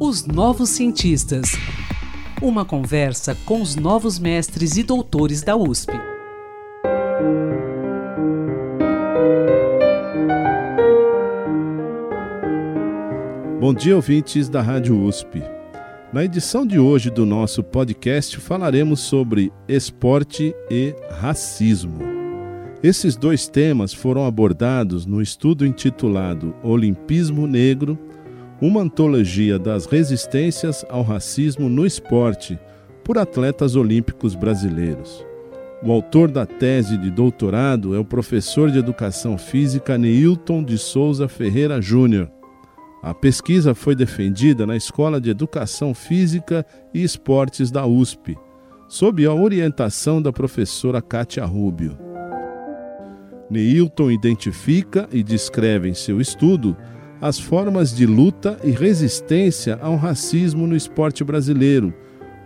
Os Novos Cientistas. Uma conversa com os novos mestres e doutores da USP. Bom dia, ouvintes da Rádio USP. Na edição de hoje do nosso podcast falaremos sobre esporte e racismo. Esses dois temas foram abordados no estudo intitulado Olimpismo Negro uma antologia das resistências ao racismo no esporte por atletas olímpicos brasileiros. O autor da tese de doutorado é o professor de educação física Neilton de Souza Ferreira Júnior. A pesquisa foi defendida na Escola de Educação Física e Esportes da USP, sob a orientação da professora Kátia Rubio. Neilton identifica e descreve em seu estudo as formas de luta e resistência ao racismo no esporte brasileiro,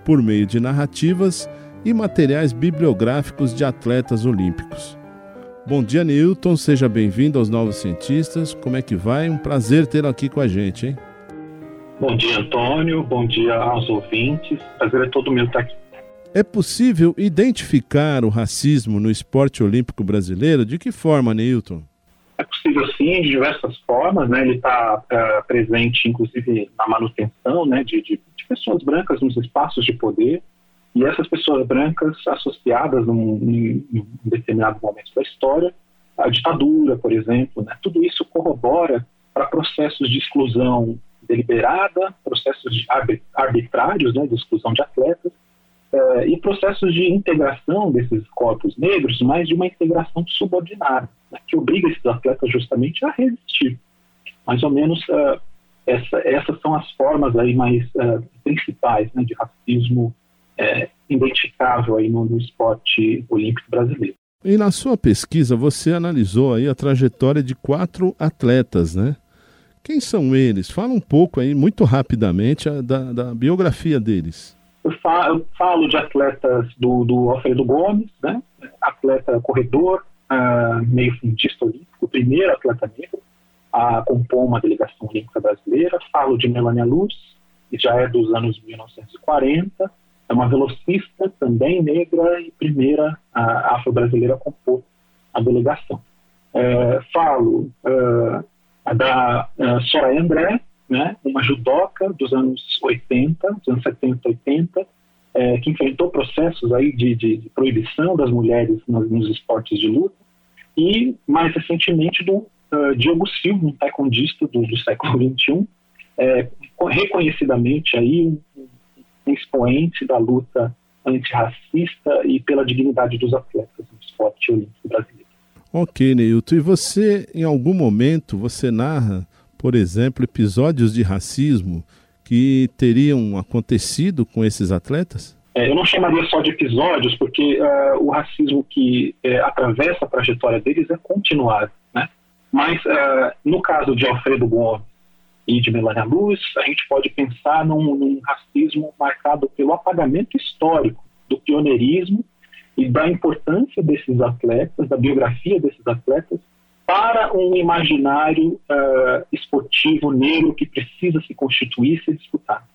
por meio de narrativas e materiais bibliográficos de atletas olímpicos. Bom dia, Newton. Seja bem-vindo aos Novos Cientistas. Como é que vai? Um prazer tê-lo aqui com a gente, hein? Bom dia, Antônio. Bom dia aos ouvintes. Prazer é todo meu estar aqui. É possível identificar o racismo no esporte olímpico brasileiro? De que forma, Newton? É possível sim, de diversas formas, né? Ele está uh, é, presente, inclusive, na manutenção, né, de, de, de pessoas brancas nos espaços de poder e essas pessoas brancas associadas num, em determinado momento da história, a ditadura, por exemplo, né, tudo isso corrobora para processos de exclusão deliberada, processos de arbitrários né, de exclusão de atletas, eh, e processos de integração desses corpos negros, mas de uma integração subordinada, né, que obriga esses atletas justamente a resistir. Mais ou menos uh, essa, essas são as formas aí mais uh, principais né, de racismo identificável aí no, no esporte olímpico brasileiro. E na sua pesquisa você analisou aí a trajetória de quatro atletas, né? Quem são eles? Fala um pouco aí, muito rapidamente, da, da biografia deles. Eu falo, eu falo, de atletas do, do Alfredo Gomes, né? atleta corredor, uh, meio fundista olímpico, o primeiro atleta negro a compor uma delegação olímpica brasileira. Falo de Melania Luz, que já é dos anos 1940, é uma velocista também negra e primeira afro-brasileira a compor a delegação. É, falo é, da é, Soraya André, né, uma judoca dos anos 80, dos anos 70, 80, é, que enfrentou processos aí de, de, proibição das mulheres nos, nos, esportes de luta, e mais recentemente do uh, Diogo Silva, um taekwondista do, do século XXI, é, reconhecidamente aí um expoente da luta antirracista e pela dignidade dos atletas no esporte olímpico brasileiro. Ok, Neilton. E você, em algum momento, você narra, por exemplo, episódios de racismo que teriam acontecido com esses atletas? É, eu não chamaria só de episódios, porque uh, o racismo que uh, atravessa a trajetória deles é continuado. Né? Mas, uh, no caso de Alfredo Gomes, e de Melania Luz, a gente pode pensar num, num racismo marcado pelo apagamento histórico do pioneirismo e da importância desses atletas, da biografia desses atletas, para um imaginário uh, esportivo negro que precisa se constituir se disputar.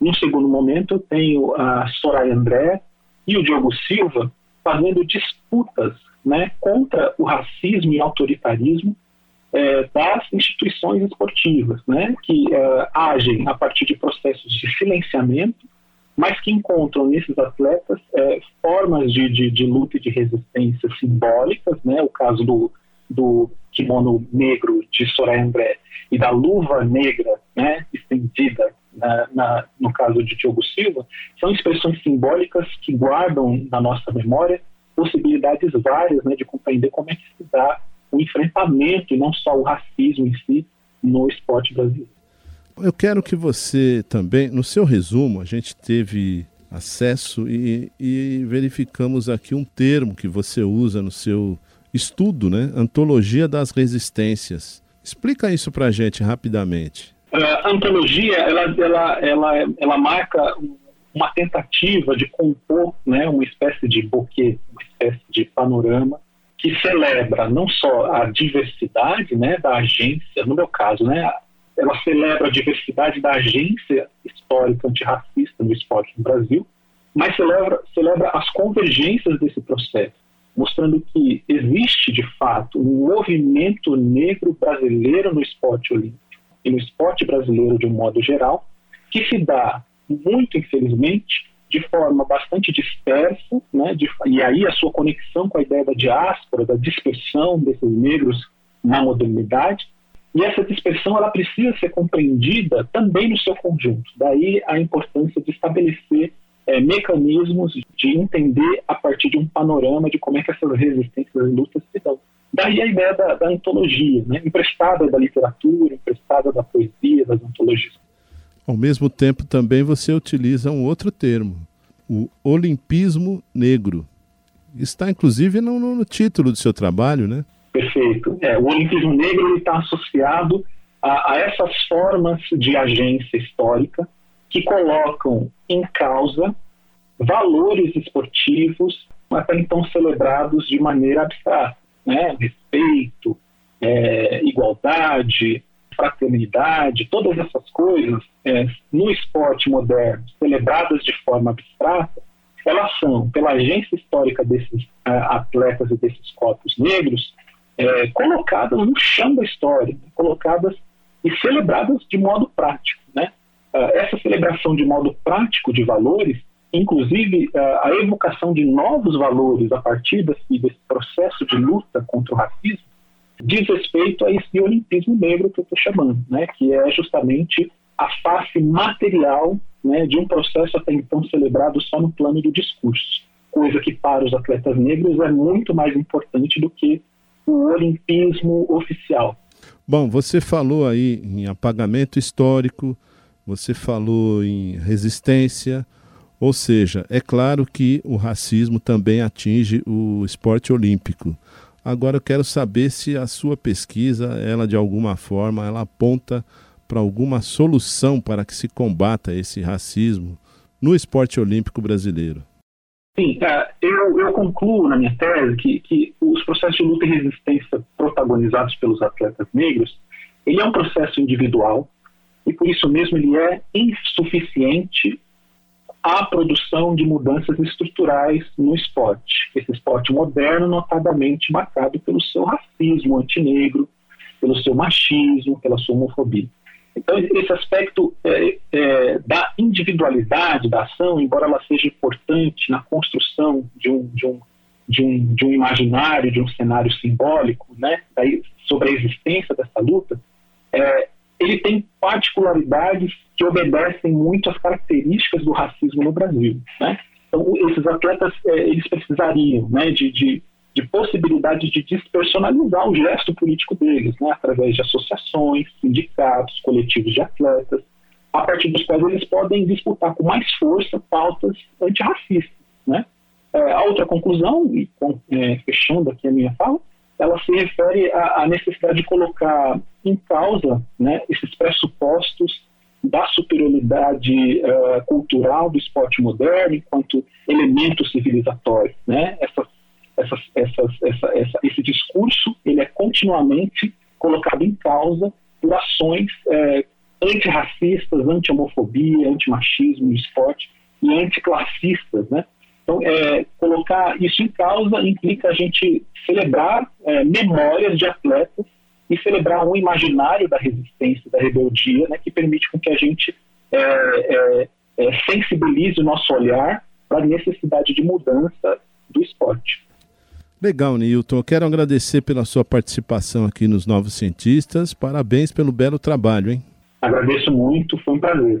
Num segundo momento, eu tenho a Soraya André e o Diogo Silva fazendo disputas né, contra o racismo e autoritarismo é, das instituições esportivas, né, que é, agem a partir de processos de silenciamento, mas que encontram nesses atletas é, formas de, de, de, luta e de resistência simbólicas, né, o caso do, do kimono negro de Soraya André e da luva negra né, estendida na, na, no caso de Diogo Silva, são expressões simbólicas que guardam na nossa memória possibilidades várias né, de compreender como é que se dá o enfrentamento e não só o racismo em si no esporte brasileiro. Eu quero que você também, no seu resumo, a gente teve acesso e, e verificamos aqui um termo que você usa no seu estudo, né? Antologia das Resistências. Explica isso para a gente rapidamente. A antologia, ela, ela, ela, ela marca uma tentativa de compor né, uma espécie de buquê, uma espécie de panorama que celebra não só a diversidade né, da agência, no meu caso, né, ela celebra a diversidade da agência histórica antirracista no esporte no Brasil, mas celebra, celebra as convergências desse processo, mostrando que existe, de fato, um movimento negro brasileiro no esporte olímpico e no esporte brasileiro de um modo geral, que se dá, muito infelizmente, de forma bastante dispersa, né, de, e aí a sua conexão com a ideia da diáspora, da dispersão desses negros na modernidade, e essa dispersão ela precisa ser compreendida também no seu conjunto. Daí a importância de estabelecer é, mecanismos de entender a partir de um panorama de como é que essas resistências e lutas se dão. Daí a ideia da, da antologia, né, emprestada da literatura, emprestada da poesia, das antologias. Ao mesmo tempo, também você utiliza um outro termo, o olimpismo negro. Está inclusive no, no título do seu trabalho, né? Perfeito. É, o olimpismo negro está associado a, a essas formas de agência histórica que colocam em causa valores esportivos até então celebrados de maneira abstrata, né? Respeito, é, igualdade, fraternidade, todas essas coisas é, no esporte moderno, celebradas de forma abstrata, elas são, pela agência histórica desses uh, atletas e desses corpos negros, é, colocadas no chão da história, colocadas e celebradas de modo prático. Uh, essa celebração de modo prático de valores, inclusive uh, a evocação de novos valores a partir desse, desse processo de luta contra o racismo, diz respeito a esse olimpismo negro que eu estou chamando, né, que é justamente a face material né, de um processo até então celebrado só no plano do discurso, coisa que para os atletas negros é muito mais importante do que o olimpismo oficial. Bom, você falou aí em apagamento histórico, você falou em resistência, ou seja, é claro que o racismo também atinge o esporte olímpico. Agora eu quero saber se a sua pesquisa, ela de alguma forma, ela aponta para alguma solução para que se combata esse racismo no esporte olímpico brasileiro. Sim, é, eu, eu concluo na minha tese que, que os processos de luta e resistência protagonizados pelos atletas negros, ele é um processo individual e por isso mesmo ele é insuficiente a produção de mudanças estruturais no esporte. Esse esporte moderno, notadamente marcado pelo seu racismo antinegro, pelo seu machismo, pela sua homofobia. Então, esse aspecto é, é, da individualidade da ação, embora ela seja importante na construção de um, de um, de um, de um imaginário, de um cenário simbólico, né, sobre a existência dessa luta, é, ele tem particularidades que obedecem muito às características do racismo no Brasil. Né? Então, esses atletas é, eles precisariam né, de, de, de possibilidade de despersonalizar o gesto político deles, né, através de associações, sindicatos, coletivos de atletas, a partir dos quais eles podem disputar com mais força pautas antirracistas. Né? É, a outra conclusão, e é, fechando aqui a minha fala, ela se refere à, à necessidade de colocar em causa né, esses pressupostos da superioridade uh, cultural do esporte moderno enquanto elemento civilizatório. Né? Essas, essas, essas, essa, essa, esse discurso ele é continuamente colocado em causa por ações uh, antirracistas, anti-homofobia, antimachismo no esporte e anticlassistas, né? Então, é, colocar isso em causa implica a gente celebrar é, memórias de atletas e celebrar um imaginário da resistência, da rebeldia, né, que permite com que a gente é, é, é sensibilize o nosso olhar para a necessidade de mudança do esporte. Legal, Nilton. Quero agradecer pela sua participação aqui nos Novos Cientistas. Parabéns pelo belo trabalho, hein? Agradeço muito, foi um prazer.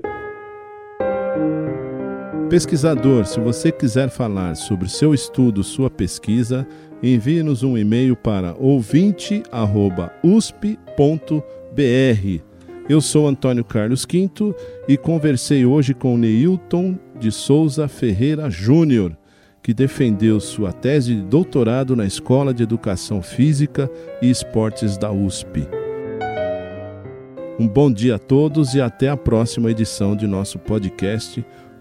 Pesquisador, se você quiser falar sobre seu estudo, sua pesquisa, envie-nos um e-mail para ouvinte@usp.br. Eu sou Antônio Carlos Quinto e conversei hoje com Neilton de Souza Ferreira Júnior, que defendeu sua tese de doutorado na Escola de Educação Física e Esportes da USP. Um bom dia a todos e até a próxima edição de nosso podcast